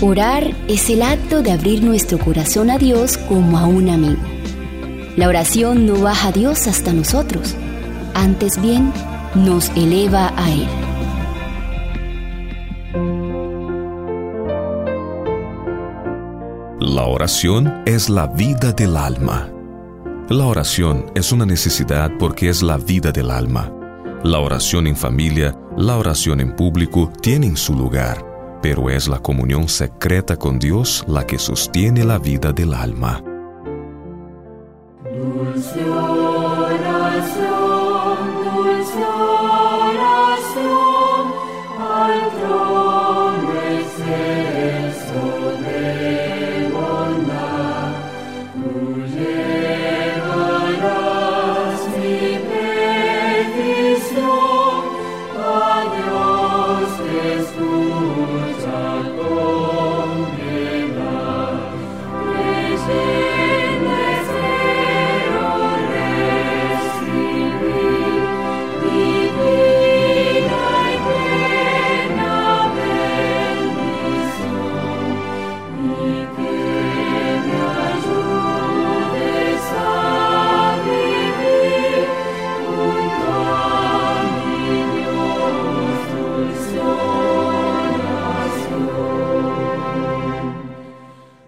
Orar es el acto de abrir nuestro corazón a Dios como a un amigo. La oración no baja a Dios hasta nosotros, antes bien nos eleva a Él. La oración es la vida del alma. La oración es una necesidad porque es la vida del alma. La oración en familia, la oración en público tienen su lugar pero es la comunión secreta con Dios la que sostiene la vida del alma. Dulce oración, dulce oración, al trono excelso de bondad, tú llevarás mi petición a Dios Jesús.